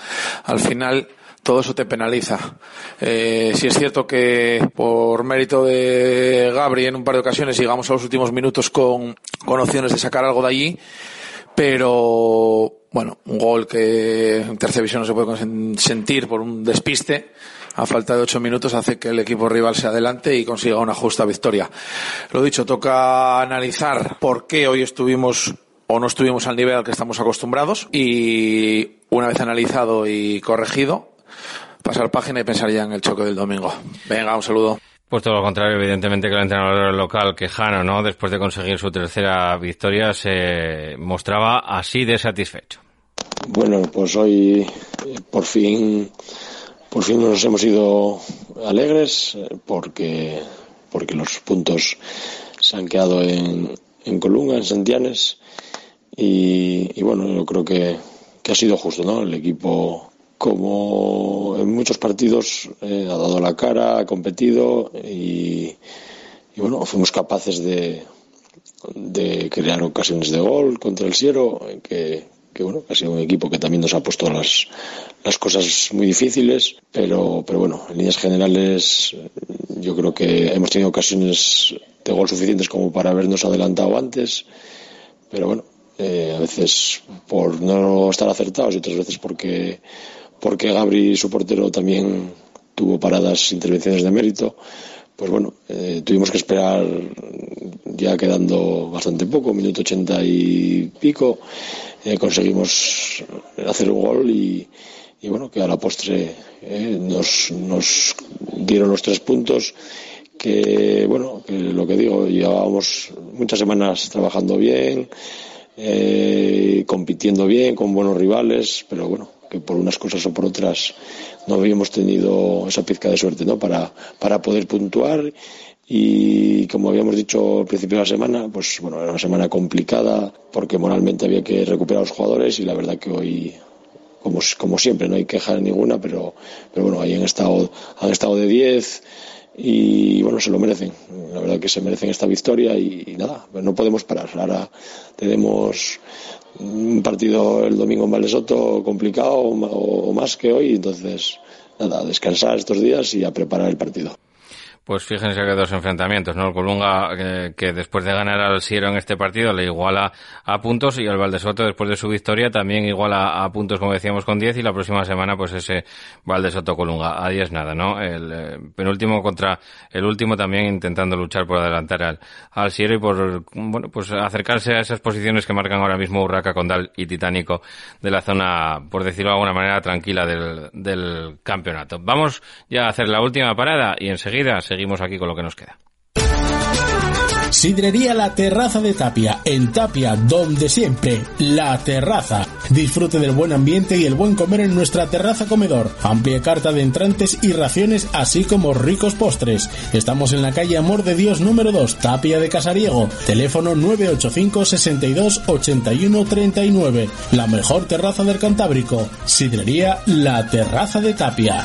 al final todo eso te penaliza. Eh, si es cierto que por mérito de Gabri en un par de ocasiones llegamos a los últimos minutos con, con opciones de sacar algo de allí, pero bueno, un gol que en tercera división no se puede sentir por un despiste a falta de ocho minutos hace que el equipo rival se adelante y consiga una justa victoria. Lo dicho, toca analizar por qué hoy estuvimos o no estuvimos al nivel al que estamos acostumbrados y una vez analizado y corregido, pasar página y pensar ya en el choque del domingo. Venga, un saludo. Pues todo lo contrario, evidentemente que el entrenador local quejano, ¿no? Después de conseguir su tercera victoria, se mostraba así de satisfecho. Bueno, pues hoy eh, por fin, por fin nos hemos ido alegres eh, porque, porque los puntos se han quedado en, en Colunga, en Santianes y, y bueno, yo creo que, que ha sido justo, ¿no? El equipo como en muchos partidos eh, ha dado la cara, ha competido y, bueno, fuimos capaces de, de crear ocasiones de gol contra el Siero, que, que bueno, ha sido un equipo que también nos ha puesto las, las cosas muy difíciles, pero, pero bueno, en líneas generales yo creo que hemos tenido ocasiones de gol suficientes como para habernos adelantado antes, pero bueno, eh, a veces por no estar acertados y otras veces porque porque Gabri, su portero, también tuvo paradas intervenciones de mérito. pues bueno, eh, tuvimos que esperar ya quedando bastante poco, minuto ochenta y pico, eh, conseguimos hacer un gol y, y bueno, que a la postre eh, nos, nos dieron los tres puntos que bueno, que lo que digo, llevábamos muchas semanas trabajando bien, eh, compitiendo bien con buenos rivales, pero bueno, por unas cosas o por otras no habíamos tenido esa pizca de suerte, ¿no? Para, para poder puntuar y como habíamos dicho al principio de la semana, pues bueno, era una semana complicada porque moralmente había que recuperar a los jugadores y la verdad que hoy como, como siempre, no hay queja ninguna, pero, pero bueno, ahí han estado, han estado de 10 y bueno, se lo merecen. La verdad que se merecen esta victoria y, nada, pues no podemos parar. Ahora tenemos un partido el domingo en Valdesoto complicado o, más que hoy, entonces nada, descansar estos días y a preparar el partido. Pues fíjense que dos enfrentamientos, ¿no? El Colunga, eh, que después de ganar al Siero en este partido, le iguala a puntos y el Valdesoto, después de su victoria, también iguala a puntos, como decíamos, con 10 y la próxima semana, pues ese Valdesoto-Colunga. A 10 nada, ¿no? El eh, penúltimo contra el último también intentando luchar por adelantar al, al Siero y por, bueno, pues acercarse a esas posiciones que marcan ahora mismo Urraca, Condal y Titánico de la zona, por decirlo de alguna manera, tranquila del, del campeonato. Vamos ya a hacer la última parada y enseguida se seguimos aquí con lo que nos queda. Sidrería La Terraza de Tapia, en Tapia, donde siempre, La Terraza. Disfrute del buen ambiente y el buen comer en nuestra terraza comedor. Amplia carta de entrantes y raciones, así como ricos postres. Estamos en la calle Amor de Dios número 2, Tapia de Casariego. Teléfono 985 62 81 39. La mejor terraza del Cantábrico. Sidrería La Terraza de Tapia.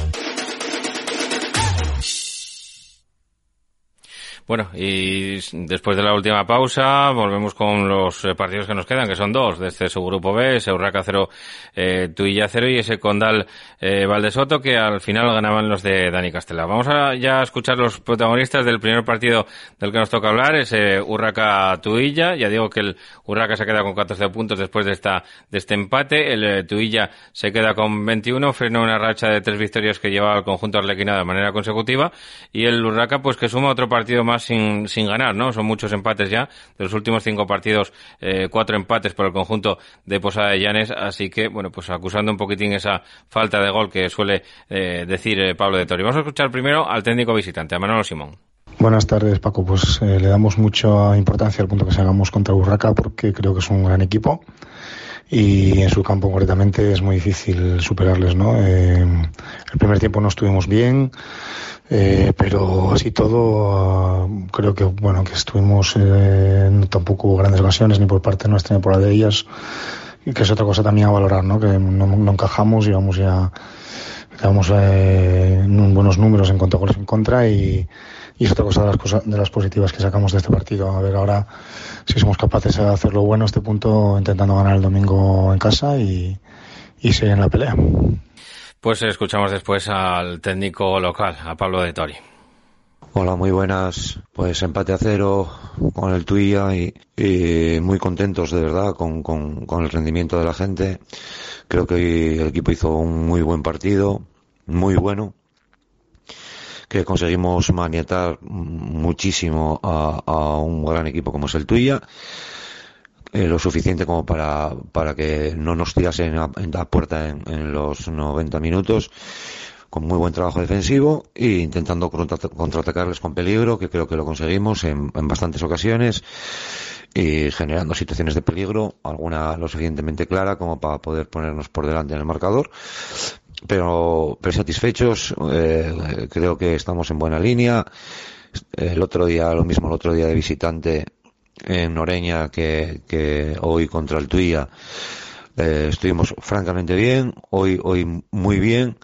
Bueno, y después de la última pausa, volvemos con los eh, partidos que nos quedan, que son dos, de este subgrupo B, ese Urraca 0, eh, Tuilla 0 y ese Condal eh, Valdesoto, que al final ganaban los de Dani Castela. Vamos a ya escuchar los protagonistas del primer partido del que nos toca hablar, ese Urraca Tuilla. Ya digo que el Urraca se queda con 14 puntos después de esta de este empate. El eh, Tuilla se queda con 21, frena una racha de tres victorias que lleva al conjunto arlequinado de manera consecutiva. Y el Urraca, pues que suma otro partido más sin, sin ganar, ¿no? Son muchos empates ya. De los últimos cinco partidos, eh, cuatro empates por el conjunto de Posada de Llanes. Así que, bueno, pues acusando un poquitín esa falta de gol que suele eh, decir eh, Pablo de Tori. Vamos a escuchar primero al técnico visitante, a Manolo Simón. Buenas tardes, Paco. Pues eh, le damos mucha importancia al punto que sacamos contra Urraca porque creo que es un gran equipo y en su campo concretamente es muy difícil superarles, ¿no? Eh, el primer tiempo no estuvimos bien, eh, pero así todo creo que bueno que estuvimos eh, tampoco hubo grandes ocasiones ni por parte nuestra ni por la de ellas y que es otra cosa también a valorar, ¿no? Que no, no encajamos y vamos ya llevamos eh, buenos números en cuanto a goles en contra y, y es otra cosa de las, cosas, de las positivas que sacamos de este partido. A ver ahora si somos capaces de hacerlo bueno a este punto, intentando ganar el domingo en casa y, y seguir en la pelea. Pues escuchamos después al técnico local, a Pablo de Tori. Hola, muy buenas. Pues empate a cero con el Tuya y, y muy contentos de verdad con, con, con, el rendimiento de la gente. Creo que el equipo hizo un muy buen partido, muy bueno que conseguimos maniatar muchísimo a, un gran equipo como es el tuya. Eh, lo suficiente como para, para que no nos tirasen en la puerta en, los 90 minutos con muy buen trabajo defensivo e intentando contraatacarles con peligro, que creo que lo conseguimos en bastantes ocasiones y generando situaciones de peligro, alguna lo suficientemente clara como para poder ponernos por delante en el marcador. Pero, pero satisfechos, eh, creo que estamos en buena línea. El otro día, lo mismo el otro día de visitante en Noreña que, que hoy contra el Tuya. Eh, estuvimos francamente bien, hoy, hoy muy bien.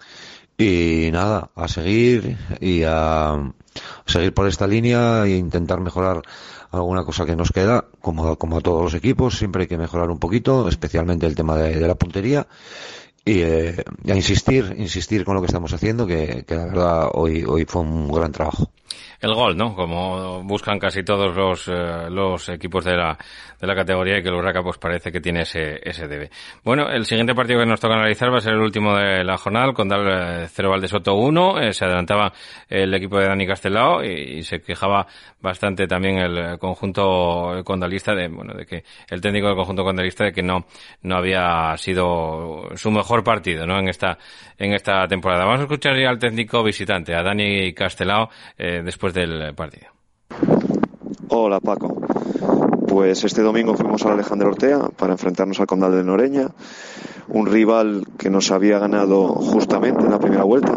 Y nada, a seguir y a seguir por esta línea e intentar mejorar alguna cosa que nos queda, como, como a todos los equipos, siempre hay que mejorar un poquito, especialmente el tema de, la puntería. Y eh, a insistir, insistir con lo que estamos haciendo, que, que la verdad hoy, hoy fue un gran trabajo el gol, ¿no? Como buscan casi todos los, eh, los equipos de la, de la categoría y que el Urraca pues parece que tiene ese, ese debe. Bueno, el siguiente partido que nos toca analizar va a ser el último de la jornada, con Dal 0 Valdesoto 1. Eh, se adelantaba el equipo de Dani Castelao y, se quejaba bastante también el conjunto condalista de, bueno, de que el técnico del conjunto condalista de que no, no había sido su mejor partido, ¿no? En esta, en esta temporada. Vamos a escuchar ya al técnico visitante, a Dani Castelao, eh, después del partido. Hola Paco. Pues este domingo fuimos a Alejandro Ortea para enfrentarnos al Condal de Noreña, un rival que nos había ganado justamente en la primera vuelta,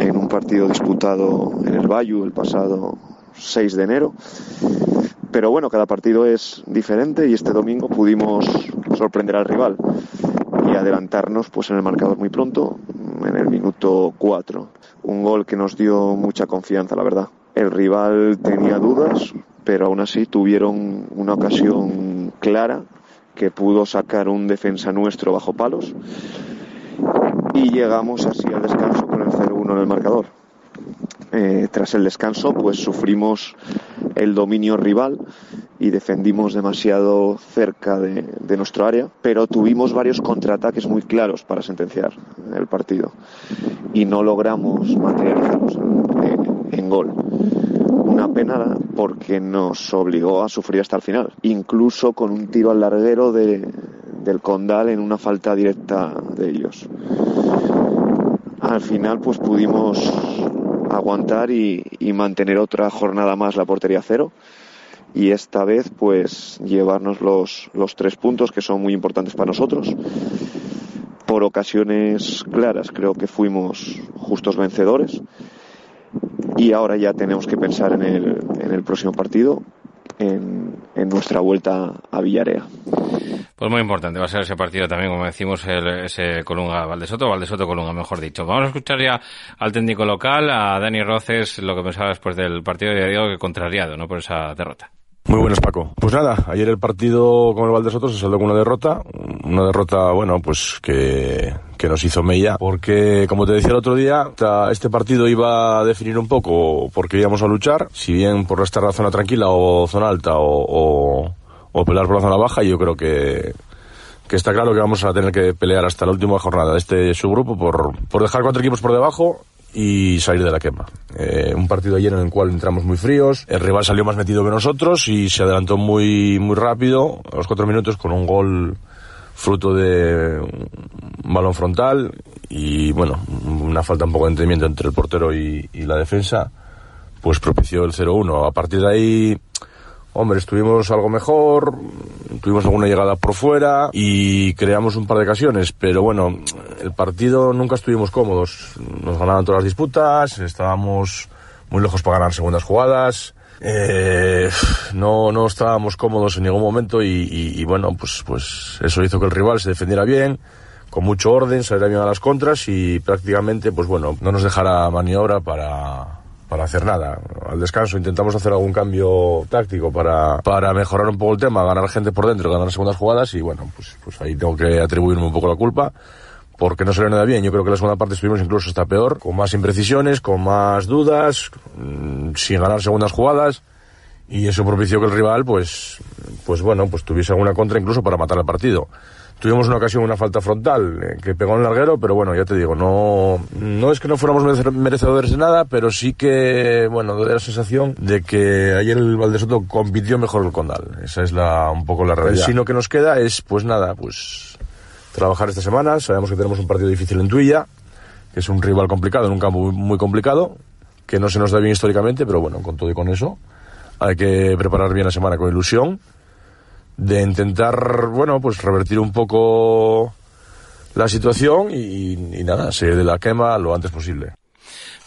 en un partido disputado en el Bayu el pasado 6 de enero. Pero bueno, cada partido es diferente y este domingo pudimos sorprender al rival y adelantarnos pues en el marcador muy pronto, en el minuto 4. Un gol que nos dio mucha confianza, la verdad. El rival tenía dudas, pero aún así tuvieron una ocasión clara que pudo sacar un defensa nuestro bajo palos. Y llegamos así al descanso con el 0-1 en el marcador. Eh, tras el descanso, pues sufrimos el dominio rival y defendimos demasiado cerca de, nuestro área, pero tuvimos varios contraataques muy claros para sentenciar el partido. Y no logramos materializarlos en, gol. Una pena porque nos obligó a sufrir hasta el final, incluso con un tiro al larguero de, del Condal en una falta directa de ellos. Al final pues pudimos aguantar y, mantener otra jornada más la portería cero y esta vez pues llevarnos los, los tres puntos que son muy importantes para nosotros. Por ocasiones claras creo que fuimos justos vencedores y ahora ya tenemos que pensar en el, en el próximo partido, en, en nuestra vuelta a Villarea. Pues muy importante, va a ser ese partido también, como decimos, el, ese Colunga Valdesoto, Valdesoto Colunga, mejor dicho. Vamos a escuchar ya al técnico local, a Dani Roces, lo que pensaba después del partido de Diego, que contrariado, ¿no? Por esa derrota. Muy buenas, Paco. Pues nada, ayer el partido con el Valdesoto se saldó con una derrota. Una derrota, bueno, pues que, que nos hizo mella. Porque, como te decía el otro día, este partido iba a definir un poco por qué íbamos a luchar. Si bien por estar la zona tranquila o zona alta o o pelear por la zona baja. Yo creo que, que está claro que vamos a tener que pelear hasta la última jornada de este subgrupo por, por dejar cuatro equipos por debajo y salir de la quema. Eh, un partido ayer en el cual entramos muy fríos, el rival salió más metido que nosotros y se adelantó muy, muy rápido a los cuatro minutos con un gol fruto de un balón frontal y bueno, una falta un poco de entendimiento entre el portero y, y la defensa, pues propició el 0-1. A partir de ahí Hombre, estuvimos algo mejor, tuvimos alguna llegada por fuera y creamos un par de ocasiones, pero bueno, el partido nunca estuvimos cómodos. Nos ganaban todas las disputas, estábamos muy lejos para ganar segundas jugadas. Eh, no, no estábamos cómodos en ningún momento y, bueno, pues, pues eso hizo que el rival se defendiera bien, con mucho orden, saliera bien a las contras y prácticamente, pues bueno, no nos dejara maniobra para, para hacer nada. Al descanso intentamos hacer algún cambio táctico para, para mejorar un poco el tema, ganar gente por dentro, ganar segundas jugadas y bueno, pues, pues ahí tengo que atribuirme un poco la culpa porque no salió nada bien. Yo creo que la segunda parte estuvimos incluso hasta peor, con más imprecisiones, con más dudas, mm, sin ganar segundas jugadas y eso propició que el rival pues pues bueno, pues tuviese alguna contra incluso para matar el partido. Tuvimos una ocasión, una falta frontal, eh, que pegó en larguero, pero bueno, ya te digo, no, no es que no fuéramos merecedores de nada, pero sí que, bueno, doy la sensación de que ayer el Valdesoto compitió mejor el Condal. Esa es la, un poco la realidad. Si lo que nos queda es, pues nada, pues trabajar esta semana. Sabemos que tenemos un partido difícil en Tuilla, que es un rival complicado, en un campo muy complicado, que no se nos da bien históricamente, pero bueno, con todo y con eso, hay que preparar bien la semana con ilusión de intentar, bueno, pues revertir un poco la situación y, nada, salir de la quema lo antes posible.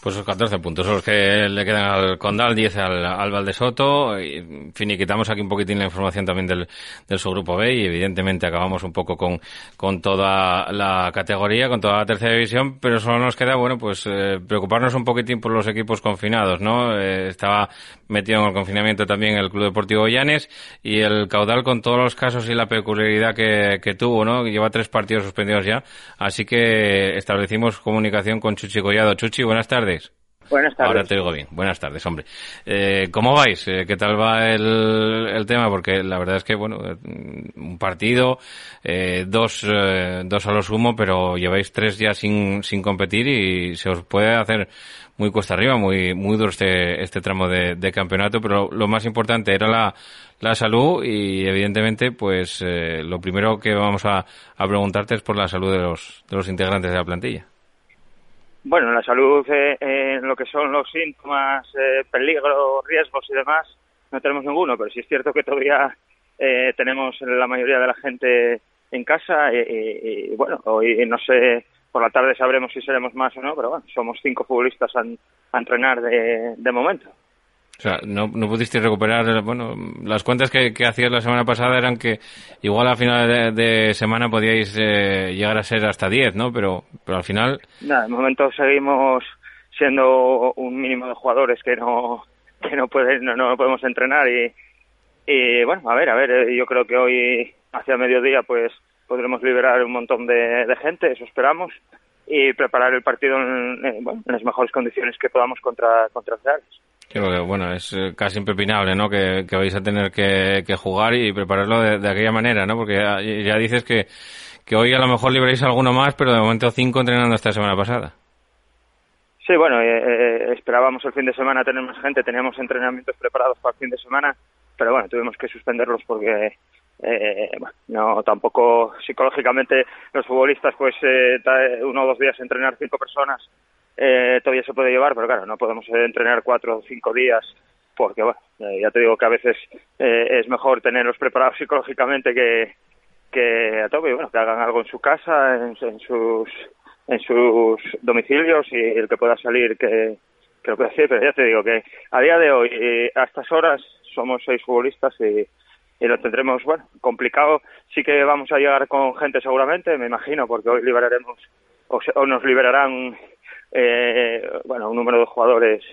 Pues esos 14 puntos son los que le quedan al Condal, 10 al, al Valdesoto. Y, finiquitamos aquí un poquitín la información también del, del subgrupo B y evidentemente acabamos un poco con, con toda la categoría, con toda la tercera división, pero solo nos queda, bueno, pues eh, preocuparnos un poquitín por los equipos confinados, ¿no? Eh, estaba metido en el confinamiento también el Club Deportivo Llanes y el Caudal con todos los casos y la peculiaridad que, que tuvo, ¿no? Lleva tres partidos suspendidos ya, así que establecimos comunicación con Chuchi Collado. Chuchi, buenas tardes. Buenas tardes. Ahora te digo bien. Buenas tardes, hombre. Eh, ¿Cómo vais? Eh, ¿Qué tal va el, el, tema? Porque la verdad es que, bueno, eh, un partido, eh, dos, eh, dos a lo sumo, pero lleváis tres ya sin, sin competir y se os puede hacer muy cuesta arriba, muy, muy duro este, este tramo de, campeonato, pero lo más importante era la, la salud y evidentemente, pues, eh, lo primero que vamos a, a preguntarte es por la salud de los, de los integrantes de la plantilla. Bueno, la salud eh, en lo que son los síntomas, eh, peligros, riesgos y demás, no tenemos ninguno, pero sí es cierto que todavía eh, tenemos la mayoría de la gente en casa y, y, y, bueno, hoy no sé, por la tarde sabremos si seremos más o no, pero bueno, somos cinco futbolistas a, a entrenar de, de momento. O sea, no, no pudiste recuperar, bueno, las cuentas que, que hacías la semana pasada eran que igual a final de, de semana podíais eh, llegar a ser hasta 10, ¿no? Pero, pero al final... Nada, de momento seguimos siendo un mínimo de jugadores que no que no pueden no, no podemos entrenar y, y bueno, a ver, a ver, eh, yo creo que hoy hacia mediodía pues podremos liberar un montón de, de gente, eso esperamos y preparar el partido en, en, bueno, en las mejores condiciones que podamos contra contra bueno, es casi impepinable, ¿no? Que, que vais a tener que, que jugar y prepararlo de, de, aquella manera, ¿no? Porque ya, ya, dices que, que hoy a lo mejor libréis alguno más, pero de momento cinco entrenando esta semana pasada. Sí, bueno, eh, eh, esperábamos el fin de semana tener más gente, teníamos entrenamientos preparados para el fin de semana, pero bueno, tuvimos que suspenderlos porque eh, no tampoco psicológicamente los futbolistas pues eh, uno o dos días entrenar cinco personas eh, todavía se puede llevar, pero claro, no podemos entrenar cuatro o cinco días porque, bueno, eh, ya te digo que a veces eh, es mejor tenerlos preparados psicológicamente que, que a tope, bueno, que hagan algo en su casa, en, en sus en sus domicilios y el que pueda salir que, que lo pueda hacer, pero ya te digo que a día de hoy, eh, a estas horas, somos seis futbolistas y, y lo tendremos, bueno, complicado. Sí que vamos a llegar con gente seguramente, me imagino, porque hoy liberaremos o, se, o nos liberarán eh, bueno, un número de jugadores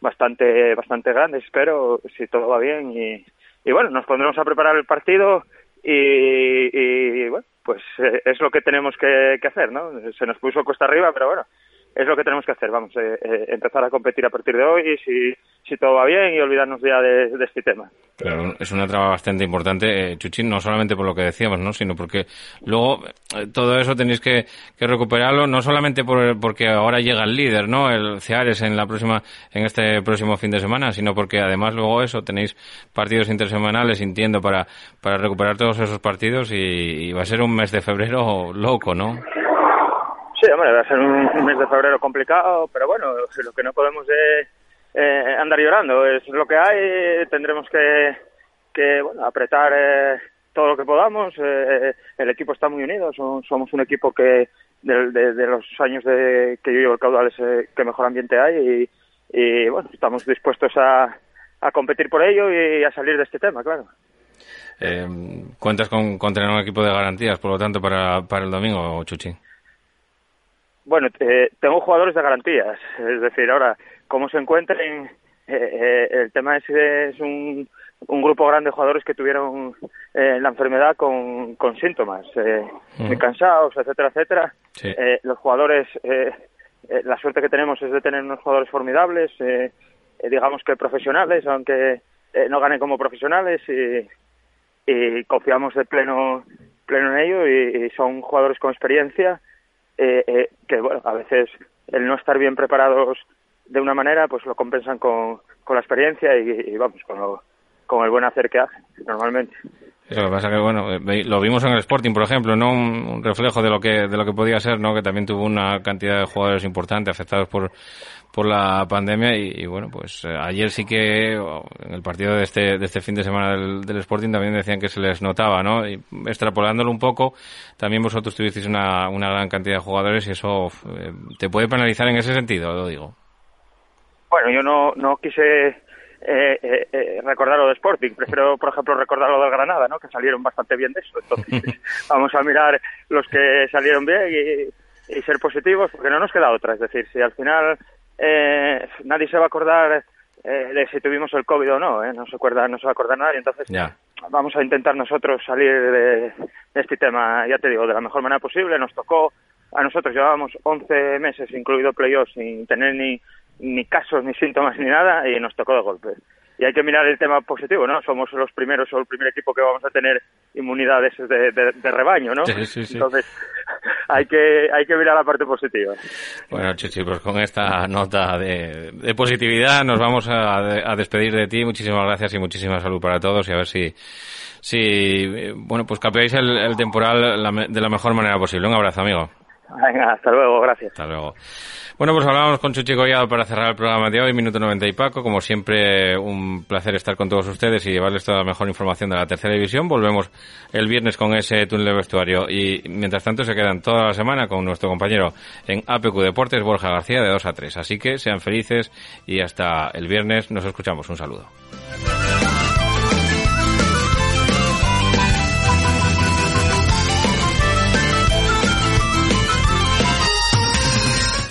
bastante bastante grande, espero, si todo va bien. Y, y bueno, nos pondremos a preparar el partido y, y bueno, pues eh, es lo que tenemos que, que, hacer, ¿no? Se nos puso cuesta arriba, pero bueno, es lo que tenemos que hacer. Vamos, eh, eh, empezar a competir a partir de hoy, si, si todo va bien, y olvidarnos ya de, de este tema. Claro, es una traba bastante importante, eh, Chuchín, no solamente por lo que decíamos, ¿no? sino porque luego eh, todo eso tenéis que, que recuperarlo, no solamente por, porque ahora llega el líder, ¿no? el Ceares en la próxima, en este próximo fin de semana, sino porque además luego eso tenéis partidos intersemanales, entiendo, para, para recuperar todos esos partidos y, y va a ser un mes de febrero loco, ¿no? Va a ser un, mes de febrero complicado, pero bueno, lo que no podemos es eh, andar llorando, es lo que hay, tendremos que, que bueno, apretar eh, todo lo que podamos, eh, el equipo está muy unido, somos, somos un equipo que de, de, de, los años de que yo llevo el caudal es eh, que mejor ambiente hay y, y bueno, estamos dispuestos a, a competir por ello y a salir de este tema, claro. Eh, ¿Cuentas con, con tener un equipo de garantías, por lo tanto, para, para el domingo, Chuchi? Bueno, eh, tengo jugadores de garantías, es decir, ahora, cómo se encuentren, eh, eh, el tema es, es un, un, grupo grande de jugadores que tuvieron eh, la enfermedad con, con síntomas, eh, mm. cansados, etcétera, etcétera. Sí. los jugadores, la suerte que tenemos es de tener unos jugadores formidables, digamos que profesionales, aunque no ganen como profesionales, y, y confiamos de pleno pleno en ello y, son jugadores con experiencia eh, eh, que, bueno, a veces el no estar bien preparados de una manera, pues lo compensan con, con la experiencia y, vamos, con, lo, con el buen hacer que hacen normalmente. Lo que pasa que, bueno, lo vimos en el Sporting, por ejemplo, ¿no? Un, reflejo de lo que de lo que podía ser, ¿no? Que también tuvo una cantidad de jugadores importantes afectados por por la pandemia y, bueno, pues eh, ayer sí que en el partido de este de este fin de semana del, Sporting también decían que se les notaba, ¿no? Y extrapolándolo un poco, también vosotros tuvisteis una, una gran cantidad de jugadores y eso eh, te puede penalizar en ese sentido, lo digo. Bueno, yo no no quise eh, eh, eh, recordar lo de Sporting. Prefiero, por ejemplo, recordar lo del Granada, ¿no? Que salieron bastante bien de eso. Entonces, vamos a mirar los que salieron bien y, ser positivos, porque no nos queda otra. Es decir, si al final eh, nadie se va a acordar de si tuvimos el COVID o no, no se acuerda, no se va a acordar nadie. Entonces, vamos a intentar nosotros salir de, este tema, ya te digo, de la mejor manera posible. Nos tocó, a nosotros llevábamos 11 meses, incluido playoffs, sin tener ni ni casos, ni síntomas, ni nada, y nos tocó de golpe. Y hay que mirar el tema positivo, ¿no? Somos los primeros o el primer equipo que vamos a tener inmunidades de, de, rebaño, ¿no? Entonces, hay que, hay que mirar la parte positiva. Bueno, Chichi, pues con esta nota de, de positividad nos vamos a, a, despedir de ti. Muchísimas gracias y muchísima salud para todos y a ver si, si bueno, pues capeáis el, el temporal de la mejor manera posible. Un abrazo, amigo. Venga, hasta luego, gracias. Hasta luego. Bueno, pues hablamos con Chuchi Collado para cerrar el programa de hoy, Minuto 90 y Paco. Como siempre, un placer estar con todos ustedes y llevarles toda la mejor información de la tercera división. Volvemos el viernes con ese túnel de vestuario y mientras tanto se quedan toda la semana con nuestro compañero en APQ Deportes, Borja García, de 2 a 3. Así que sean felices y hasta el viernes nos escuchamos. Un saludo.